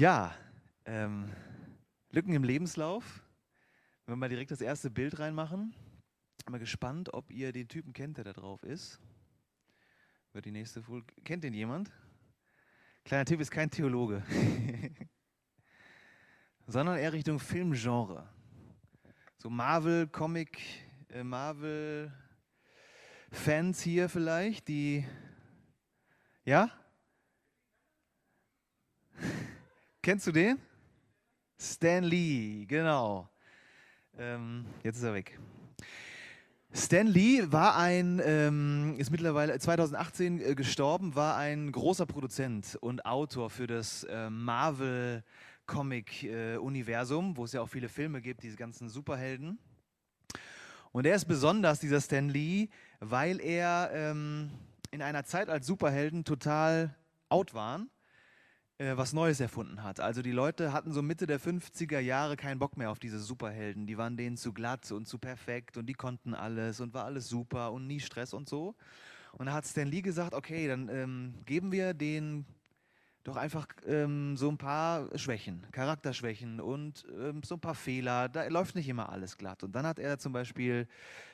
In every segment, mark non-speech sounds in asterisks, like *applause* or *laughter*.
Ja, ähm, Lücken im Lebenslauf. Wenn wir mal direkt das erste Bild reinmachen. Mal gespannt, ob ihr den Typen kennt, der da drauf ist. Wird die nächste Folie. Kennt den jemand? Kleiner Tipp ist kein Theologe, *laughs* sondern eher Richtung Filmgenre. So Marvel, Comic, äh, Marvel-Fans hier vielleicht, die. Ja? Kennst du den? Stan Lee, genau. Ähm, jetzt ist er weg. Stan Lee war ein, ähm, ist mittlerweile 2018 äh, gestorben, war ein großer Produzent und Autor für das äh, Marvel Comic äh, Universum, wo es ja auch viele Filme gibt, diese ganzen Superhelden. Und er ist besonders, dieser Stan Lee, weil er ähm, in einer Zeit als Superhelden total out waren äh, was Neues erfunden hat. Also die Leute hatten so Mitte der 50er Jahre keinen Bock mehr auf diese Superhelden. Die waren denen zu glatt und zu perfekt und die konnten alles und war alles super und nie Stress und so. Und da hat Stan Lee gesagt, okay, dann ähm, geben wir den doch einfach ähm, so ein paar Schwächen, Charakterschwächen und ähm, so ein paar Fehler. Da läuft nicht immer alles glatt. Und dann hat er zum Beispiel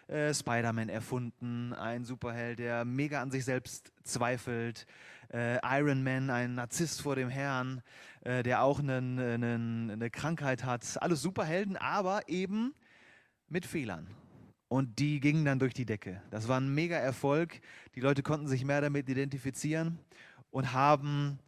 äh, Spider-Man erfunden, ein Superheld, der mega an sich selbst zweifelt, äh, Iron Man, ein Narzisst vor dem Herrn, äh, der auch einen, einen, eine Krankheit hat. Alles Superhelden, aber eben mit Fehlern. Und die gingen dann durch die Decke. Das war ein mega Erfolg. Die Leute konnten sich mehr damit identifizieren und haben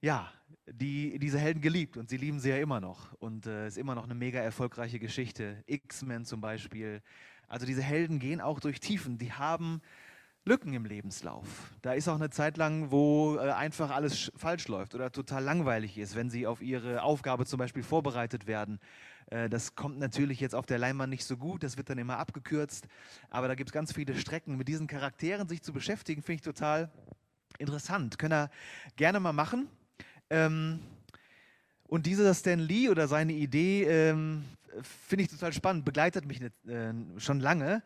ja, die, diese Helden geliebt und sie lieben sie ja immer noch. Und es äh, ist immer noch eine mega erfolgreiche Geschichte. X-Men zum Beispiel. Also diese Helden gehen auch durch Tiefen. Die haben Lücken im Lebenslauf. Da ist auch eine Zeit lang, wo äh, einfach alles falsch läuft oder total langweilig ist, wenn sie auf ihre Aufgabe zum Beispiel vorbereitet werden. Äh, das kommt natürlich jetzt auf der Leinwand nicht so gut, das wird dann immer abgekürzt, aber da gibt es ganz viele Strecken. Mit diesen Charakteren sich zu beschäftigen, finde ich total interessant. Können wir gerne mal machen. Ähm, und dieser Stan Lee oder seine Idee ähm, finde ich total spannend, begleitet mich nicht, äh, schon lange.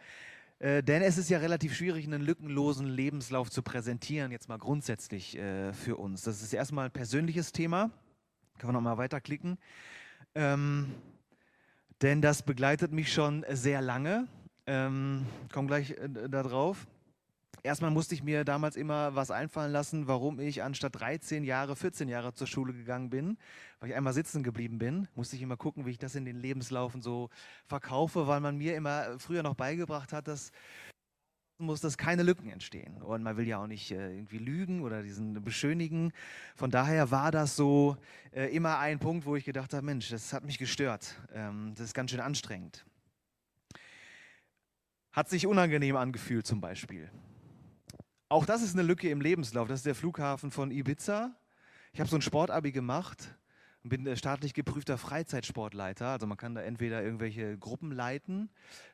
Äh, denn es ist ja relativ schwierig, einen lückenlosen Lebenslauf zu präsentieren, jetzt mal grundsätzlich äh, für uns. Das ist erstmal ein persönliches Thema. Können wir nochmal weiterklicken. Ähm, denn das begleitet mich schon sehr lange. Ähm, komme gleich äh, darauf. Erstmal musste ich mir damals immer was einfallen lassen, warum ich anstatt 13 Jahre 14 Jahre zur Schule gegangen bin, weil ich einmal sitzen geblieben bin. Musste ich immer gucken, wie ich das in den Lebenslaufen so verkaufe, weil man mir immer früher noch beigebracht hat, dass muss, dass keine Lücken entstehen. Und man will ja auch nicht äh, irgendwie lügen oder diesen beschönigen. Von daher war das so äh, immer ein Punkt, wo ich gedacht habe, Mensch, das hat mich gestört. Ähm, das ist ganz schön anstrengend. Hat sich unangenehm angefühlt zum Beispiel. Auch das ist eine Lücke im Lebenslauf. Das ist der Flughafen von Ibiza. Ich habe so ein Sportabi gemacht und bin staatlich geprüfter Freizeitsportleiter. Also man kann da entweder irgendwelche Gruppen leiten,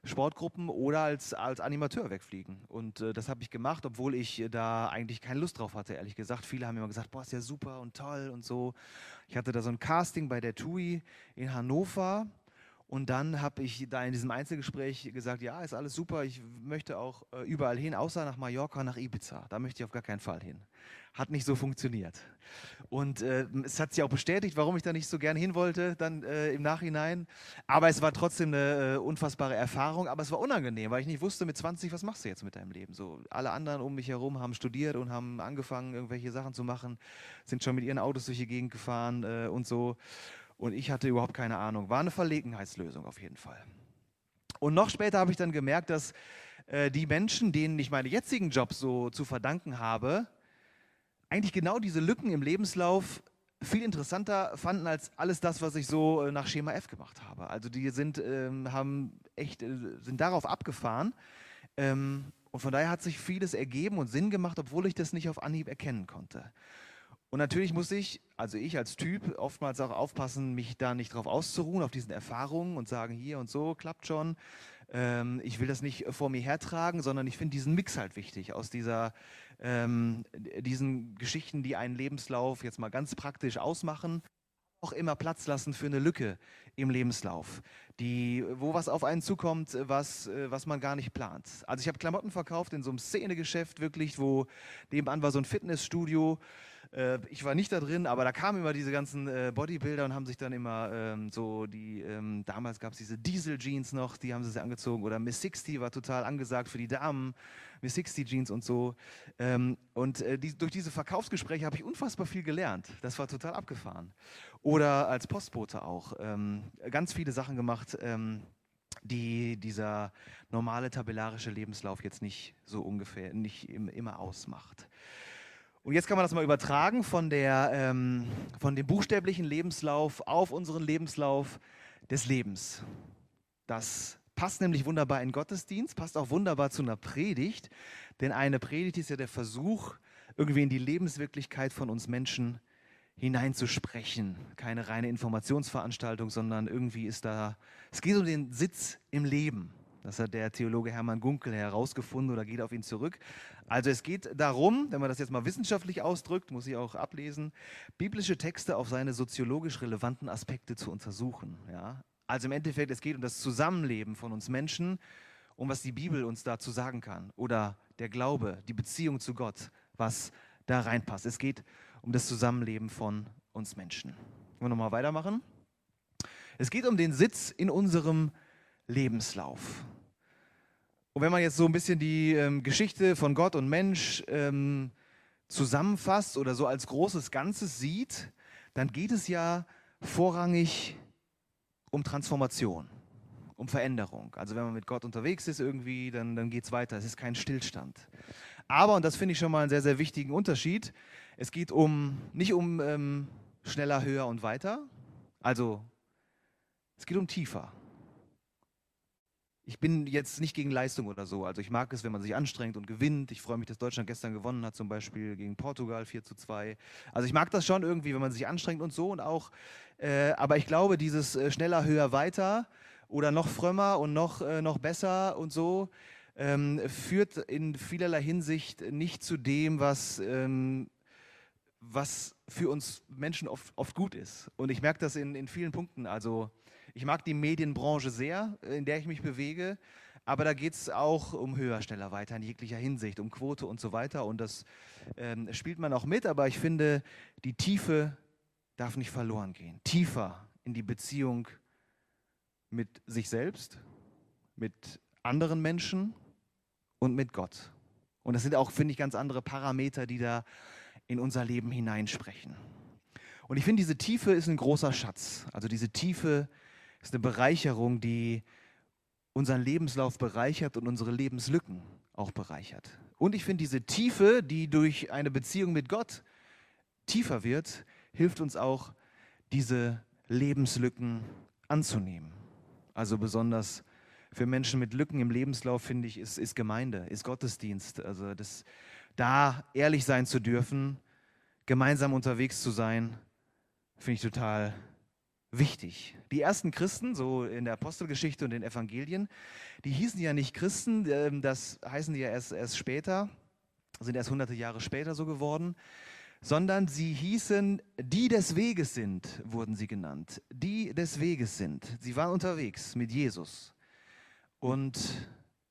Sportgruppen oder als, als Animateur wegfliegen. Und äh, das habe ich gemacht, obwohl ich da eigentlich keine Lust drauf hatte, ehrlich gesagt. Viele haben immer gesagt, boah, ist ja super und toll und so. Ich hatte da so ein Casting bei der TUI in Hannover und dann habe ich da in diesem Einzelgespräch gesagt, ja, ist alles super, ich möchte auch äh, überall hin, außer nach Mallorca, nach Ibiza. Da möchte ich auf gar keinen Fall hin. Hat nicht so funktioniert. Und äh, es hat sich auch bestätigt, warum ich da nicht so gerne hin wollte, dann äh, im Nachhinein. Aber es war trotzdem eine äh, unfassbare Erfahrung, aber es war unangenehm, weil ich nicht wusste, mit 20, was machst du jetzt mit deinem Leben? So, alle anderen um mich herum haben studiert und haben angefangen, irgendwelche Sachen zu machen, sind schon mit ihren Autos durch die Gegend gefahren äh, und so. Und ich hatte überhaupt keine Ahnung. War eine Verlegenheitslösung auf jeden Fall. Und noch später habe ich dann gemerkt, dass äh, die Menschen, denen ich meine jetzigen Jobs so zu verdanken habe, eigentlich genau diese Lücken im Lebenslauf viel interessanter fanden als alles das, was ich so äh, nach Schema F gemacht habe. Also die sind, ähm, haben echt, äh, sind darauf abgefahren. Ähm, und von daher hat sich vieles ergeben und Sinn gemacht, obwohl ich das nicht auf Anhieb erkennen konnte. Und natürlich muss ich, also ich als Typ, oftmals auch aufpassen, mich da nicht drauf auszuruhen, auf diesen Erfahrungen und sagen, hier und so, klappt schon. Ähm, ich will das nicht vor mir hertragen, sondern ich finde diesen Mix halt wichtig aus dieser, ähm, diesen Geschichten, die einen Lebenslauf jetzt mal ganz praktisch ausmachen, auch immer Platz lassen für eine Lücke im Lebenslauf, die, wo was auf einen zukommt, was, was man gar nicht plant. Also ich habe Klamotten verkauft in so einem Szenegeschäft wirklich, wo nebenan war so ein Fitnessstudio Äh, ich war nicht da drin, aber da kamen immer diese ganzen äh, Bodybuilder und haben sich dann immer ähm, so die, ähm, damals gab es diese Diesel-Jeans noch, die haben sie sich angezogen. Oder Miss 60 war total angesagt für die Damen, Miss 60 Jeans und so. Ähm, und äh, die, durch diese Verkaufsgespräche habe ich unfassbar viel gelernt. Das war total abgefahren. Oder als Postbote auch. Ähm, ganz viele Sachen gemacht ähm, die dieser normale tabellarische Lebenslauf jetzt nicht so ungefähr, nicht immer ausmacht. Und jetzt kann man das mal übertragen von, der, ähm, von dem buchstäblichen Lebenslauf auf unseren Lebenslauf des Lebens. Das passt nämlich wunderbar in Gottesdienst, passt auch wunderbar zu einer Predigt, denn eine Predigt ist ja der Versuch, irgendwie in die Lebenswirklichkeit von uns Menschen hineinzusprechen. Keine reine Informationsveranstaltung, sondern irgendwie ist da, es geht um den Sitz im Leben. Das hat der Theologe Hermann Gunkel herausgefunden oder geht auf ihn zurück. Also es geht darum, wenn man das jetzt mal wissenschaftlich ausdrückt, muss ich auch ablesen, biblische Texte auf seine soziologisch relevanten Aspekte zu untersuchen. Ja? Also im Endeffekt, es geht um das Zusammenleben von uns Menschen, um was die Bibel uns dazu sagen kann. Oder der Glaube, die Beziehung zu Gott, was da reinpasst. Es geht um das Zusammenleben von uns Menschen. Wollen wir nochmal weitermachen? Es geht um den Sitz in unserem Lebenslauf. Und wenn man jetzt so ein bisschen die ähm, Geschichte von Gott und Mensch ähm, zusammenfasst oder so als großes Ganzes sieht, dann geht es ja vorrangig um Transformation, um Veränderung. Also wenn man mit Gott unterwegs ist irgendwie, dann, dann geht es weiter. Es ist kein Stillstand. Aber, und das finde ich schon mal einen sehr, sehr wichtigen Unterschied, es geht um, nicht um ähm, schneller, höher und weiter, also es geht um tiefer ich bin jetzt nicht gegen Leistung oder so. Also ich mag es, wenn man sich anstrengt und gewinnt. Ich freue mich, dass Deutschland gestern gewonnen hat, zum Beispiel gegen Portugal 4 zu 2. Also ich mag das schon irgendwie, wenn man sich anstrengt und so und auch, äh, aber ich glaube, dieses äh, schneller, höher, weiter oder noch frömmer und noch, äh, noch besser und so, ähm, führt in vielerlei Hinsicht nicht zu dem, was, ähm, was für uns Menschen oft, oft gut ist. Und ich merke das in, in vielen Punkten. Also ich mag die Medienbranche sehr, in der ich mich bewege, aber da geht es auch um höher, schneller, weiter in jeglicher Hinsicht, um Quote und so weiter. Und das ähm, spielt man auch mit, aber ich finde, die Tiefe darf nicht verloren gehen. Tiefer in die Beziehung mit sich selbst, mit anderen Menschen und mit Gott. Und das sind auch, finde ich, ganz andere Parameter, die da in unser Leben hineinsprechen. Und ich finde, diese Tiefe ist ein großer Schatz. Also diese Tiefe ist eine Bereicherung, die unseren Lebenslauf bereichert und unsere Lebenslücken auch bereichert. Und ich finde, diese Tiefe, die durch eine Beziehung mit Gott tiefer wird, hilft uns auch, diese Lebenslücken anzunehmen. Also besonders für Menschen mit Lücken im Lebenslauf, finde ich, ist, ist Gemeinde, ist Gottesdienst. Also das, da ehrlich sein zu dürfen, gemeinsam unterwegs zu sein, finde ich total wichtig. Die ersten Christen, so in der Apostelgeschichte und den Evangelien, die hießen ja nicht Christen, ähm, das heißen die ja erst, erst später, sind erst hunderte Jahre später so geworden, sondern sie hießen, die des Weges sind, wurden sie genannt. Die des Weges sind. Sie waren unterwegs mit Jesus. Und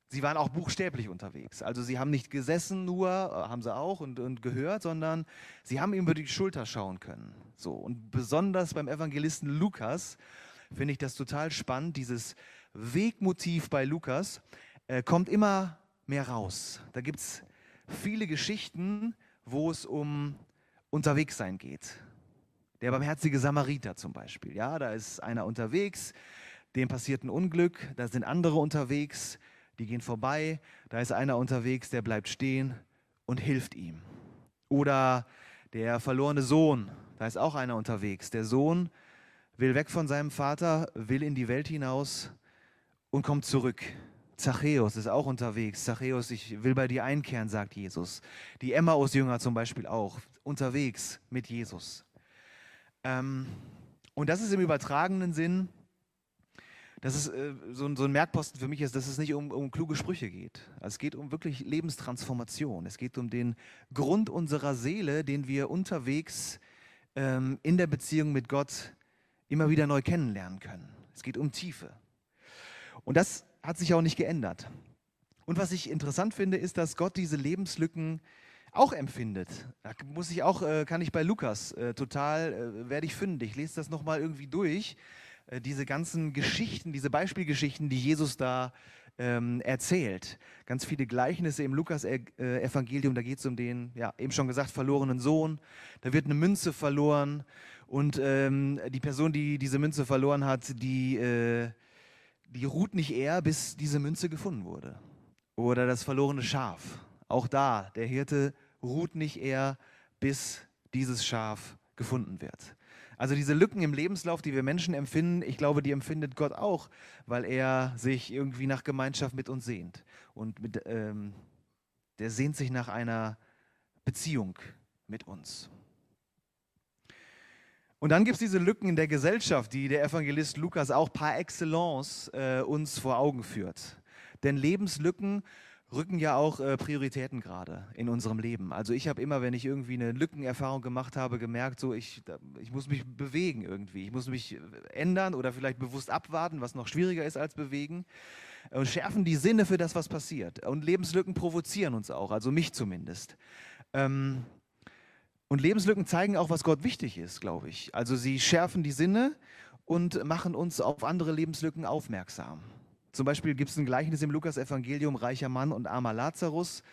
Sie waren auch buchstäblich unterwegs. Also sie haben nicht gesessen nur, äh, haben sie auch und, und gehört, sondern sie haben ihm über die Schulter schauen können. So. Und besonders beim Evangelisten Lukas finde ich das total spannend. Dieses Wegmotiv bei Lukas äh, kommt immer mehr raus. Da gibt es viele Geschichten, wo es um Unterwegssein geht. Der barmherzige Samariter zum Beispiel. Ja, da ist einer unterwegs, dem passiert ein Unglück, da sind andere unterwegs, die gehen vorbei, da ist einer unterwegs, der bleibt stehen und hilft ihm. Oder der verlorene Sohn, da ist auch einer unterwegs. Der Sohn will weg von seinem Vater, will in die Welt hinaus und kommt zurück. Zachäus ist auch unterwegs. Zachäus, ich will bei dir einkehren, sagt Jesus. Die Emmaus-Jünger zum Beispiel auch, unterwegs mit Jesus. Ähm, und das ist im übertragenen Sinn dass es äh, so, ein, so, ein Merkposten für mich ist, dass es nicht um, um kluge Sprüche geht. Also es geht um wirklich Lebenstransformation. Es geht um den Grund unserer Seele, den wir unterwegs ähm, in der Beziehung mit Gott immer wieder neu kennenlernen können. Es geht um Tiefe. Und das hat sich auch nicht geändert. Und was ich interessant finde, ist, dass Gott diese Lebenslücken auch empfindet. Da muss ich auch, äh, kann ich bei Lukas äh, total, äh, werde ich fündig. Ich lese das nochmal irgendwie durch. Äh, diese ganzen Geschichten, diese Beispielgeschichten, die Jesus da ähm, erzählt. Ganz viele Gleichnisse im Lukas-Evangelium, da geht es um den, ja, eben schon gesagt, verlorenen Sohn. Da wird eine Münze verloren und ähm, die Person, die diese Münze verloren hat, die, äh, die ruht nicht eher, bis diese Münze gefunden wurde. Oder das verlorene Schaf. Auch da, der Hirte ruht nicht eher, bis dieses Schaf gefunden wird. Also diese Lücken im Lebenslauf, die wir Menschen empfinden, ich glaube, die empfindet Gott auch, weil er sich irgendwie nach Gemeinschaft mit uns sehnt. Und mit, ähm, der sehnt sich nach einer Beziehung mit uns. Und dann gibt es diese Lücken in der Gesellschaft, die der Evangelist Lukas auch par excellence äh, uns vor Augen führt. Denn Lebenslücken rücken ja auch äh, Prioritäten gerade in unserem Leben. Also ich habe immer, wenn ich irgendwie eine Lückenerfahrung gemacht habe, gemerkt, so ich, ich muss mich bewegen irgendwie. Ich muss mich ändern oder vielleicht bewusst abwarten, was noch schwieriger ist als bewegen. Und schärfen die Sinne für das, was passiert. Und Lebenslücken provozieren uns auch, also mich zumindest. Ähm, und Lebenslücken zeigen auch, was Gott wichtig ist, glaube ich. Also sie schärfen die Sinne und machen uns auf andere Lebenslücken aufmerksam. Zum Beispiel gibt es ein Gleichnis im Lukas-Evangelium, reicher Mann und armer Lazarus,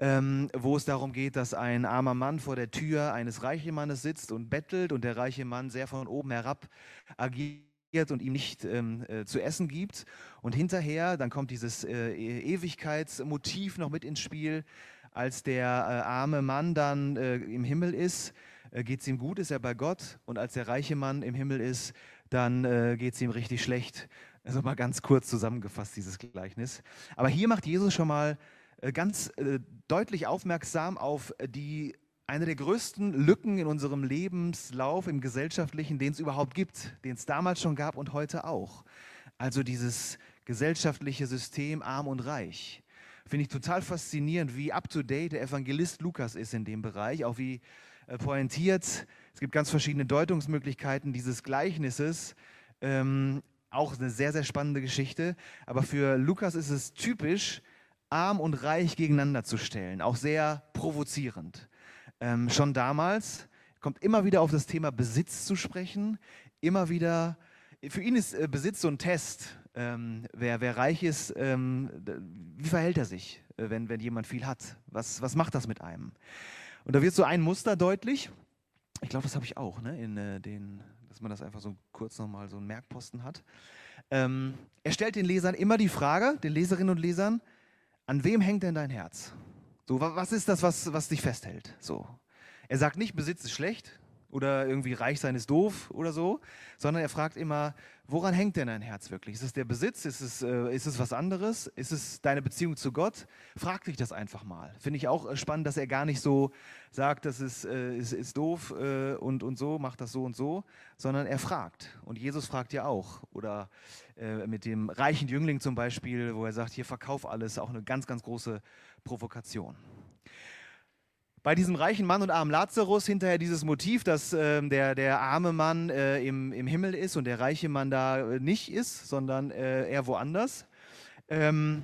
ähm, wo es darum geht, dass ein armer Mann vor der Tür eines reichen Mannes sitzt und bettelt und der reiche Mann sehr von oben herab agiert und ihm nicht ähm, äh, zu essen gibt. Und hinterher, dann kommt dieses äh, e-, Ewigkeitsmotiv noch mit ins Spiel, als der äh, arme Mann dann äh, im Himmel ist, äh, geht es ihm gut, ist er bei Gott. Und als der reiche Mann im Himmel ist, dann äh, geht es ihm richtig schlecht. Also mal ganz kurz zusammengefasst, dieses Gleichnis. Aber hier macht Jesus schon mal äh, ganz äh, deutlich aufmerksam auf die eine der größten Lücken in unserem Lebenslauf, im gesellschaftlichen, den es überhaupt gibt, den es damals schon gab und heute auch. Also dieses gesellschaftliche System arm und reich. Finde ich total faszinierend, wie up-to-date der Evangelist Lukas ist in dem Bereich, auch wie äh, pointiert. Es gibt ganz verschiedene Deutungsmöglichkeiten dieses Gleichnisses. Ähm, auch eine sehr, sehr spannende Geschichte. Aber für Lukas ist es typisch, arm und reich gegeneinander zu stellen. Auch sehr provozierend. Ähm, schon damals kommt immer wieder auf das Thema Besitz zu sprechen. Immer wieder, für ihn ist äh, Besitz so ein Test. Ähm, wer, wer reich ist, ähm, wie verhält er sich, äh, wenn, wenn jemand viel hat? Was, was macht das mit einem? Und da wird so ein Muster deutlich. Ich glaube, das habe ich auch, ne? in äh, den dass man das einfach so kurz nochmal so einen Merkposten hat. Ähm, er stellt den Lesern immer die Frage, den Leserinnen und Lesern, an wem hängt denn dein Herz? So, was ist das, was, was dich festhält? So. Er sagt nicht, Besitz ist schlecht, oder irgendwie reich sein ist doof oder so, sondern er fragt immer, woran hängt denn dein Herz wirklich? Ist es der Besitz? Ist es, äh, ist es was anderes? Ist es deine Beziehung zu Gott? Frag dich das einfach mal. Finde ich auch äh, spannend, dass er gar nicht so sagt, das ist, äh, ist, ist doof äh, und, und so, macht das so und so, sondern er fragt. Und Jesus fragt ja auch. Oder äh, mit dem reichen Jüngling zum Beispiel, wo er sagt, hier verkauf alles, auch eine ganz, ganz große Provokation bei diesem reichen Mann und armen Lazarus hinterher dieses Motiv, dass äh, der, der arme Mann äh, im, im Himmel ist und der reiche Mann da äh, nicht ist, sondern äh, er woanders, ähm,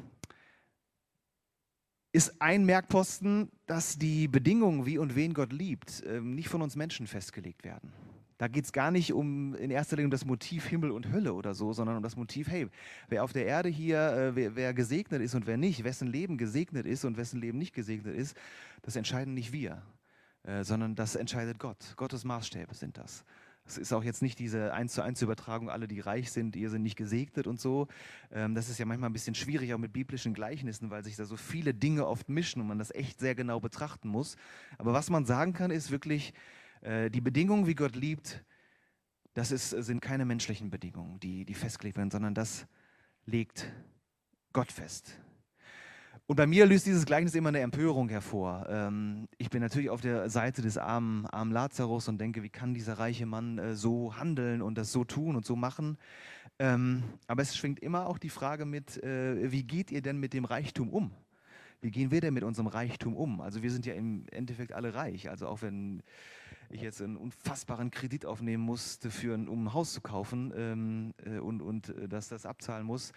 ist ein Merkposten, dass die Bedingungen, wie und wen Gott liebt, ähm, nicht von uns Menschen festgelegt werden. Da geht es gar nicht um in erster Linie um das Motiv Himmel und Hölle oder so, sondern um das Motiv, hey, wer auf der Erde hier, äh, wer, wer, gesegnet ist und wer nicht, wessen Leben gesegnet ist und wessen Leben nicht gesegnet ist, das entscheiden nicht wir, äh, sondern das entscheidet Gott. Gottes Maßstäbe sind das. Es ist auch jetzt nicht diese eins zu eins Übertragung, alle, die reich sind, ihr sind nicht gesegnet und so. Ähm, das ist ja manchmal ein bisschen schwierig, auch mit biblischen Gleichnissen, weil sich da so viele Dinge oft mischen und man das echt sehr genau betrachten muss. Aber was man sagen kann, ist wirklich, die Bedingungen, wie Gott liebt, das ist, sind keine menschlichen Bedingungen, die, die festgelegt werden, sondern das legt Gott fest. Und bei mir löst dieses Gleichnis immer eine Empörung hervor. Ähm, ich bin natürlich auf der Seite des armen, armen Lazarus und denke, wie kann dieser reiche Mann äh, so handeln und das so tun und so machen? Ähm, aber es schwingt immer auch die Frage mit, äh, wie geht ihr denn mit dem Reichtum um? Wie gehen wir denn mit unserem Reichtum um? Also wir sind ja im Endeffekt alle reich. Also auch wenn ich jetzt einen unfassbaren Kredit aufnehmen musste, für ein, um ein Haus zu kaufen ähm, äh, und, und äh, dass das abzahlen muss,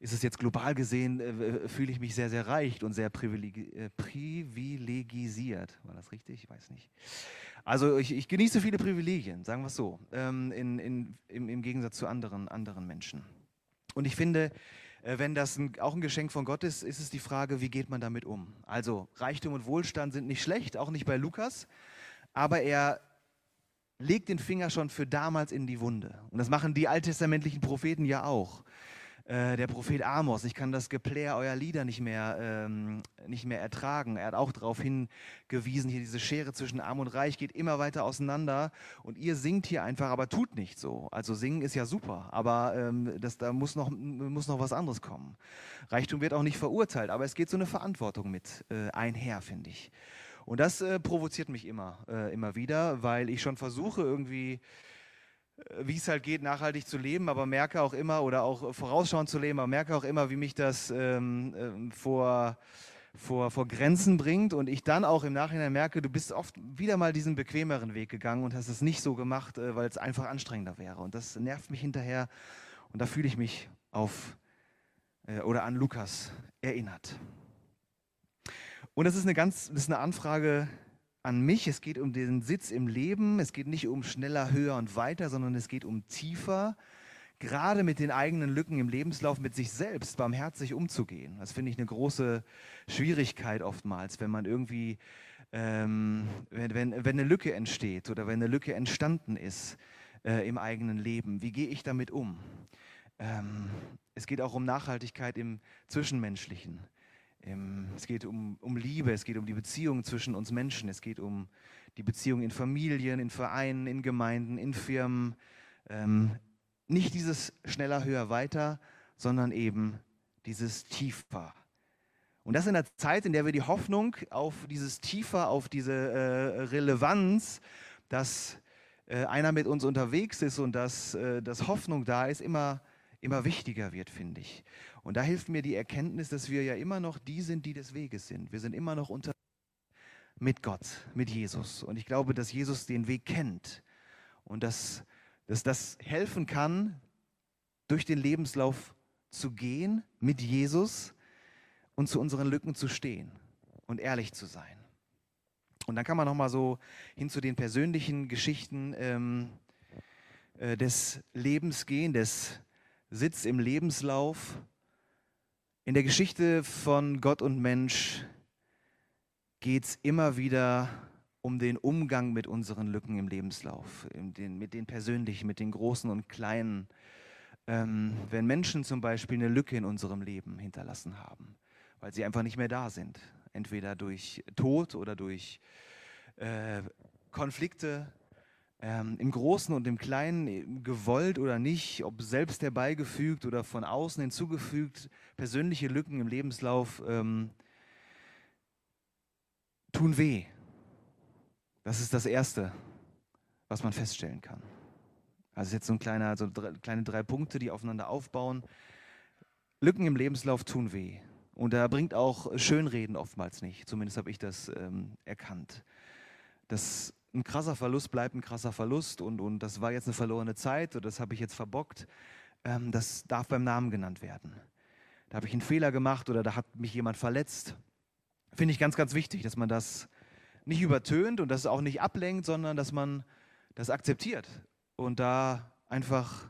ist es jetzt global gesehen, äh, fühle ich mich sehr, sehr reich und sehr privilegi äh, privilegisiert. War das richtig? Ich weiß nicht. Also ich, ich genieße viele Privilegien, sagen wir es so, ähm, in, in, im, im Gegensatz zu anderen, anderen Menschen. Und ich finde, äh, wenn das ein, auch ein Geschenk von Gott ist, ist es die Frage, wie geht man damit um? Also Reichtum und Wohlstand sind nicht schlecht, auch nicht bei Lukas, aber er legt den Finger schon für damals in die Wunde. Und das machen die alttestamentlichen Propheten ja auch. Äh, der Prophet Amos, ich kann das Geplär eurer Lieder nicht mehr, ähm, nicht mehr ertragen. Er hat auch darauf hingewiesen, hier diese Schere zwischen Arm und Reich geht immer weiter auseinander und ihr singt hier einfach, aber tut nicht so. Also singen ist ja super, aber ähm, das, da muss noch, muss noch was anderes kommen. Reichtum wird auch nicht verurteilt, aber es geht so eine Verantwortung mit äh, einher, finde ich. Und das äh, provoziert mich immer, äh, immer wieder, weil ich schon versuche irgendwie äh, wie es halt geht, nachhaltig zu leben, aber merke auch immer, oder auch vorausschauend zu leben, aber merke auch immer, wie mich das ähm, ähm, vor, vor, vor Grenzen bringt und ich dann auch im Nachhinein merke, du bist oft wieder mal diesen bequemeren Weg gegangen und hast es nicht so gemacht, äh, weil es einfach anstrengender wäre. Und das nervt mich hinterher und da fühle ich mich auf äh, oder an Lukas erinnert. Und das ist eine ganz, das ist eine Anfrage an mich. Es geht um den Sitz im Leben. Es geht nicht um schneller, höher und weiter, sondern es geht um tiefer. Gerade mit den eigenen Lücken im Lebenslauf, mit sich selbst barmherzig umzugehen. Das finde ich eine große Schwierigkeit oftmals, wenn man irgendwie, ähm, wenn, wenn, wenn eine Lücke entsteht oder wenn eine Lücke entstanden ist äh, im eigenen Leben. Wie gehe ich damit um? Ähm, es geht auch um Nachhaltigkeit im Zwischenmenschlichen. Es geht um, um Liebe, es geht um die Beziehungen zwischen uns Menschen, es geht um die Beziehungen in Familien, in Vereinen, in Gemeinden, in Firmen. Ähm, nicht dieses schneller, höher, weiter, sondern eben dieses tiefer. Und das in der Zeit, in der wir die Hoffnung auf dieses tiefer, auf diese äh, Relevanz, dass äh, einer mit uns unterwegs ist und dass, äh, dass Hoffnung da ist, immer, immer wichtiger wird, finde ich. Und da hilft mir die Erkenntnis, dass wir ja immer noch die sind, die des Weges sind. Wir sind immer noch unter mit Gott, mit Jesus. Und ich glaube, dass Jesus den Weg kennt und dass, dass das helfen kann, durch den Lebenslauf zu gehen mit Jesus und zu unseren Lücken zu stehen und ehrlich zu sein. Und dann kann man nochmal so hin zu den persönlichen Geschichten ähm, äh, des Lebens gehen, des Sitz im Lebenslauf in der Geschichte von Gott und Mensch geht es immer wieder um den Umgang mit unseren Lücken im Lebenslauf, den, mit den persönlichen, mit den großen und kleinen. Ähm, wenn Menschen zum Beispiel eine Lücke in unserem Leben hinterlassen haben, weil sie einfach nicht mehr da sind, entweder durch Tod oder durch äh, Konflikte, ähm, im Großen und im Kleinen, äh, gewollt oder nicht, ob selbst herbeigefügt oder von außen hinzugefügt, persönliche Lücken im Lebenslauf ähm, tun weh. Das ist das Erste, was man feststellen kann. Also jetzt so ein kleiner, so drei, kleine drei Punkte, die aufeinander aufbauen. Lücken im Lebenslauf tun weh. Und da bringt auch Schönreden oftmals nicht. Zumindest habe ich das ähm, erkannt. Das ein krasser Verlust bleibt ein krasser Verlust und, und das war jetzt eine verlorene Zeit oder das habe ich jetzt verbockt, ähm, das darf beim Namen genannt werden. Da habe ich einen Fehler gemacht oder da hat mich jemand verletzt. Finde ich ganz, ganz wichtig, dass man das nicht übertönt und das auch nicht ablenkt, sondern dass man das akzeptiert und da einfach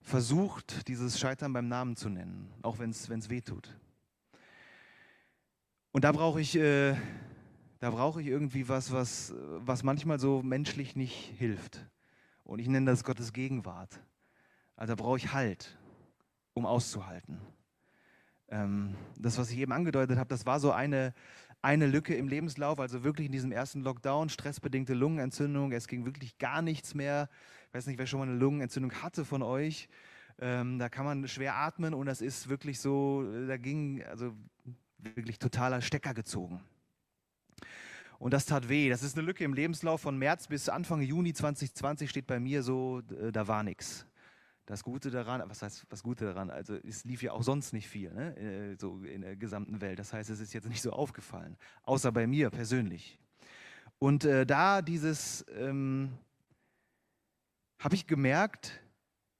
versucht, dieses Scheitern beim Namen zu nennen, auch wenn es weh tut. Und da brauche ich äh, da brauche ich irgendwie was, was, was manchmal so menschlich nicht hilft. Und ich nenne das Gottes Gegenwart. Also da brauche ich Halt, um auszuhalten. Ähm, das, was ich eben angedeutet habe, das war so eine, eine Lücke im Lebenslauf, also wirklich in diesem ersten Lockdown, stressbedingte Lungenentzündung, es ging wirklich gar nichts mehr. Ich weiß nicht, wer schon mal eine Lungenentzündung hatte von euch. Ähm, da kann man schwer atmen und das ist wirklich so, da ging also wirklich totaler Stecker gezogen. Und das tat weh. Das ist eine Lücke im Lebenslauf von März bis Anfang Juni 2020 steht bei mir so, äh, da war nichts. Das Gute daran, was heißt was Gute daran? Also es lief ja auch sonst nicht viel, ne? Äh, so in der gesamten Welt. Das heißt, es ist jetzt nicht so aufgefallen, außer bei mir persönlich. Und äh, da dieses, ähm, habe ich gemerkt,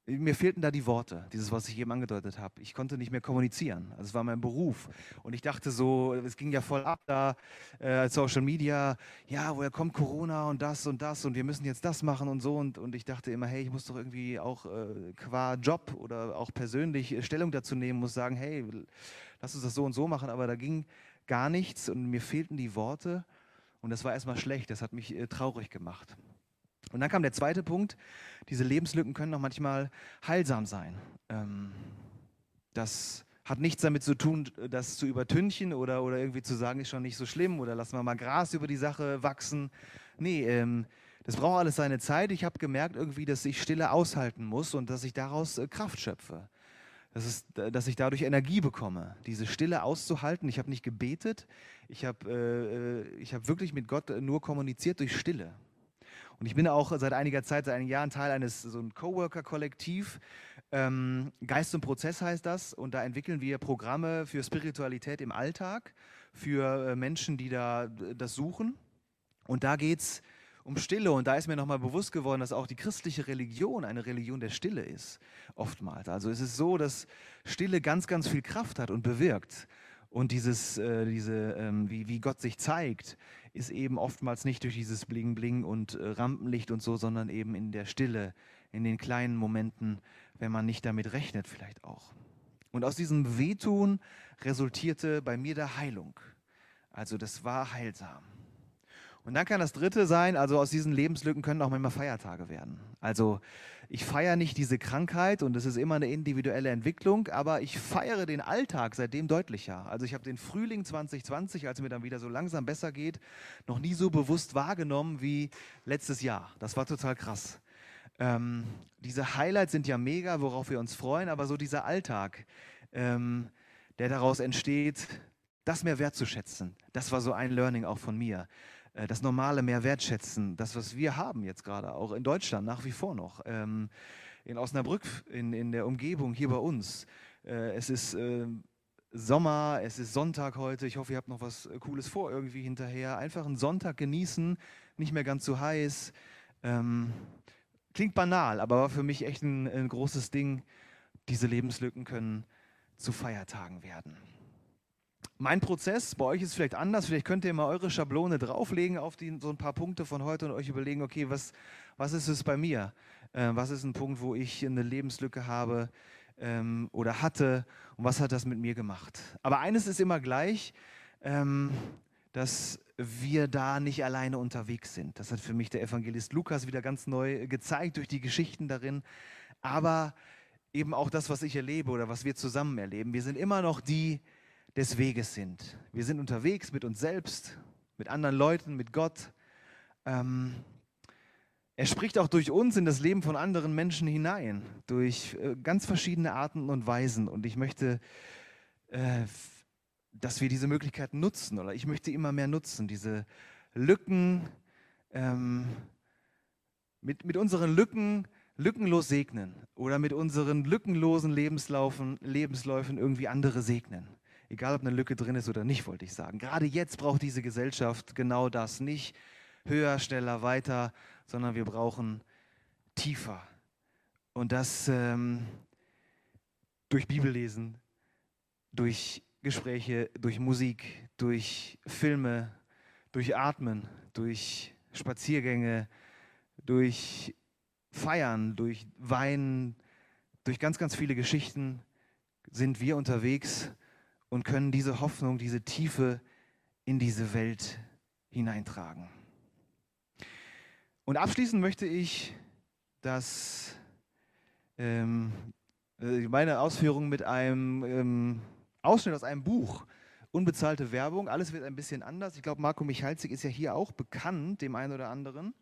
mir fehlten da die Worte, dieses, was ich eben angedeutet habe. Ich konnte nicht mehr kommunizieren. Also es war mein Beruf. Und ich dachte so, es ging ja voll ab da, äh, Social Media, ja, woher kommt Corona und das und das und wir müssen jetzt das machen und so. Und, und ich dachte immer, hey, ich muss doch irgendwie auch äh, qua Job oder auch persönlich Stellung dazu nehmen, muss sagen, hey, lass uns das so und so machen. Aber da ging gar nichts und mir fehlten die Worte. Und das war erstmal schlecht, das hat mich äh, traurig gemacht. Und dann kam der zweite Punkt, diese Lebenslücken können auch manchmal heilsam sein. Ähm, das hat nichts damit zu tun, das zu übertünchen oder, oder irgendwie zu sagen, ist schon nicht so schlimm oder lassen wir mal Gras über die Sache wachsen. Nee, ähm, das braucht alles seine Zeit. Ich habe gemerkt irgendwie, dass ich Stille aushalten muss und dass ich daraus äh, Kraft schöpfe. Das ist, dass ich dadurch Energie bekomme, diese Stille auszuhalten. Ich habe nicht gebetet, ich habe äh, äh hab wirklich mit Gott nur kommuniziert durch Stille. Und ich bin auch seit einiger Zeit, seit einigen Jahren Teil eines so ein Coworker-Kollektiv. Ähm, Geist und Prozess heißt das. Und da entwickeln wir Programme für Spiritualität im Alltag, für äh, Menschen, die da das suchen. Und da geht es um Stille. Und da ist mir nochmal bewusst geworden, dass auch die christliche Religion eine Religion der Stille ist, oftmals. Also es ist so, dass Stille ganz, ganz viel Kraft hat und bewirkt. Und dieses, äh, diese, ähm, wie, wie Gott sich zeigt, ist eben oftmals nicht durch dieses Bling Bling und äh, Rampenlicht und so, sondern eben in der Stille, in den kleinen Momenten, wenn man nicht damit rechnet vielleicht auch. Und aus diesem Wehtun resultierte bei mir der Heilung. Also das war heilsam. Und dann kann das dritte sein, also aus diesen Lebenslücken können auch manchmal Feiertage werden. Also ich feiere nicht diese Krankheit und es ist immer eine individuelle Entwicklung, aber ich feiere den Alltag seitdem deutlicher. Also ich habe den Frühling 2020, als mir dann wieder so langsam besser geht, noch nie so bewusst wahrgenommen wie letztes Jahr. Das war total krass. Ähm, diese Highlights sind ja mega, worauf wir uns freuen, aber so dieser Alltag, ähm, der daraus entsteht, das mehr wertzuschätzen, das war so ein Learning auch von mir. Äh, das Normale mehr wertschätzen, das, was wir haben jetzt gerade, auch in Deutschland nach wie vor noch, ähm, in Osnabrück, in, in der Umgebung, hier bei uns. Äh, es ist äh, Sommer, es ist Sonntag heute, ich hoffe, ihr habt noch was Cooles vor irgendwie hinterher. Einfach einen Sonntag genießen, nicht mehr ganz so heiß. Ähm, klingt banal, aber war für mich echt ein, ein großes Ding. Diese Lebenslücken können zu Feiertagen werden mein Prozess, bei euch ist vielleicht anders, vielleicht könnt ihr mal eure Schablone drauflegen auf die, so ein paar Punkte von heute und euch überlegen, okay, was, was ist es bei mir? Äh, was ist ein Punkt, wo ich eine Lebenslücke habe ähm, oder hatte und was hat das mit mir gemacht? Aber eines ist immer gleich, ähm, dass wir da nicht alleine unterwegs sind. Das hat für mich der Evangelist Lukas wieder ganz neu gezeigt durch die Geschichten darin. Aber eben auch das, was ich erlebe oder was wir zusammen erleben. Wir sind immer noch die, des Weges sind. Wir sind unterwegs mit uns selbst, mit anderen Leuten, mit Gott. Ähm, er spricht auch durch uns in das Leben von anderen Menschen hinein, durch äh, ganz verschiedene Arten und Weisen. Und ich möchte, äh, dass wir diese Möglichkeiten nutzen, oder ich möchte immer mehr nutzen, diese Lücken, ähm, mit, mit unseren Lücken lückenlos segnen oder mit unseren lückenlosen Lebenslaufen, Lebensläufen irgendwie andere segnen. Egal, ob eine Lücke drin ist oder nicht, wollte ich sagen. Gerade jetzt braucht diese Gesellschaft genau das. Nicht höher, schneller, weiter, sondern wir brauchen tiefer. Und das ähm, durch Bibellesen, durch Gespräche, durch Musik, durch Filme, durch Atmen, durch Spaziergänge, durch Feiern, durch Weinen, durch ganz, ganz viele Geschichten sind wir unterwegs und können diese Hoffnung, diese Tiefe in diese Welt hineintragen. Und abschließend möchte ich das, ähm, äh, meine Ausführungen mit einem ähm, Ausschnitt aus einem Buch, Unbezahlte Werbung. Alles wird ein bisschen anders. Ich glaube, Marco Michalzig ist ja hier auch bekannt, dem einen oder anderen.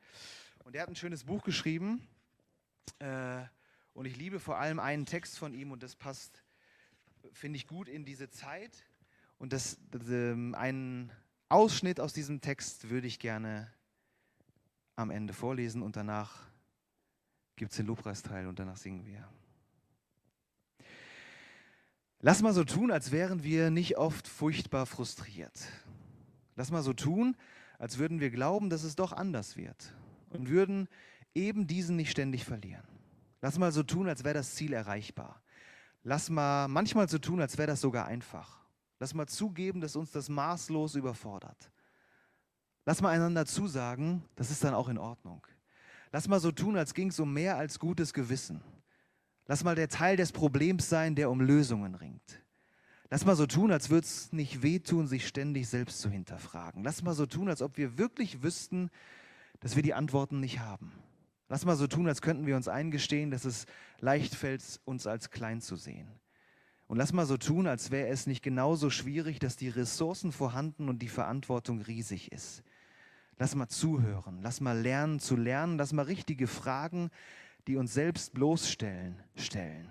Und er hat ein schönes Buch geschrieben. Äh, und ich liebe vor allem einen Text von ihm und das passt finde ich gut in diese Zeit. Und das, das, ähm, einen Ausschnitt aus diesem Text würde ich gerne am Ende vorlesen und danach gibt es den Lobpreisteil und danach singen wir. Lass mal so tun, als wären wir nicht oft furchtbar frustriert. Lass mal so tun, als würden wir glauben, dass es doch anders wird und würden eben diesen nicht ständig verlieren. Lass mal so tun, als wäre das Ziel erreichbar. Lass mal manchmal so tun, als wäre das sogar einfach. Lass mal zugeben, dass uns das maßlos überfordert. Lass mal einander zusagen, das ist dann auch in Ordnung. Lass mal so tun, als ging es um mehr als gutes Gewissen. Lass mal der Teil des Problems sein, der um Lösungen ringt. Lass mal so tun, als würde es nicht wehtun, sich ständig selbst zu hinterfragen. Lass mal so tun, als ob wir wirklich wüssten, dass wir die Antworten nicht haben. Lass mal so tun, als könnten wir uns eingestehen, dass es leicht fällt, uns als klein zu sehen. Und lass mal so tun, als wäre es nicht genauso schwierig, dass die Ressourcen vorhanden und die Verantwortung riesig ist. Lass mal zuhören, lass mal lernen zu lernen, lass mal richtige Fragen, die uns selbst bloßstellen, stellen.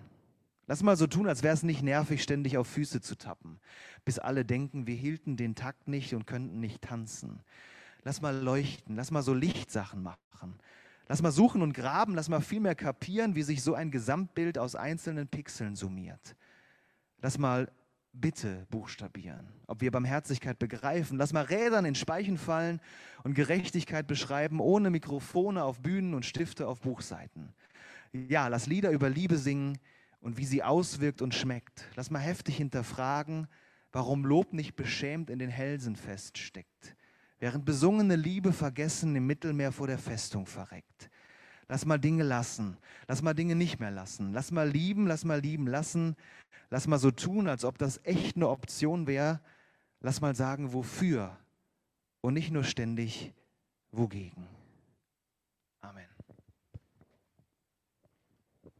Lass mal so tun, als wäre es nicht nervig, ständig auf Füße zu tappen, bis alle denken, wir hielten den Takt nicht und könnten nicht tanzen. Lass mal leuchten, lass mal so Lichtsachen machen. Lass mal suchen und graben, lass mal viel mehr kapieren, wie sich so ein Gesamtbild aus einzelnen Pixeln summiert. Lass mal Bitte buchstabieren, ob wir Barmherzigkeit begreifen. Lass mal Rädern in Speichen fallen und Gerechtigkeit beschreiben, ohne Mikrofone auf Bühnen und Stifte auf Buchseiten. Ja, lass Lieder über Liebe singen und wie sie auswirkt und schmeckt. Lass mal heftig hinterfragen, warum Lob nicht beschämt in den Hälsen feststeckt, während besungene Liebe vergessen im Mittelmeer vor der Festung verreckt. Lass mal Dinge lassen. Lass mal Dinge nicht mehr lassen. Lass mal lieben, lass mal lieben lassen. Lass mal so tun, als ob das echt eine Option wäre. Lass mal sagen, wofür und nicht nur ständig wogegen.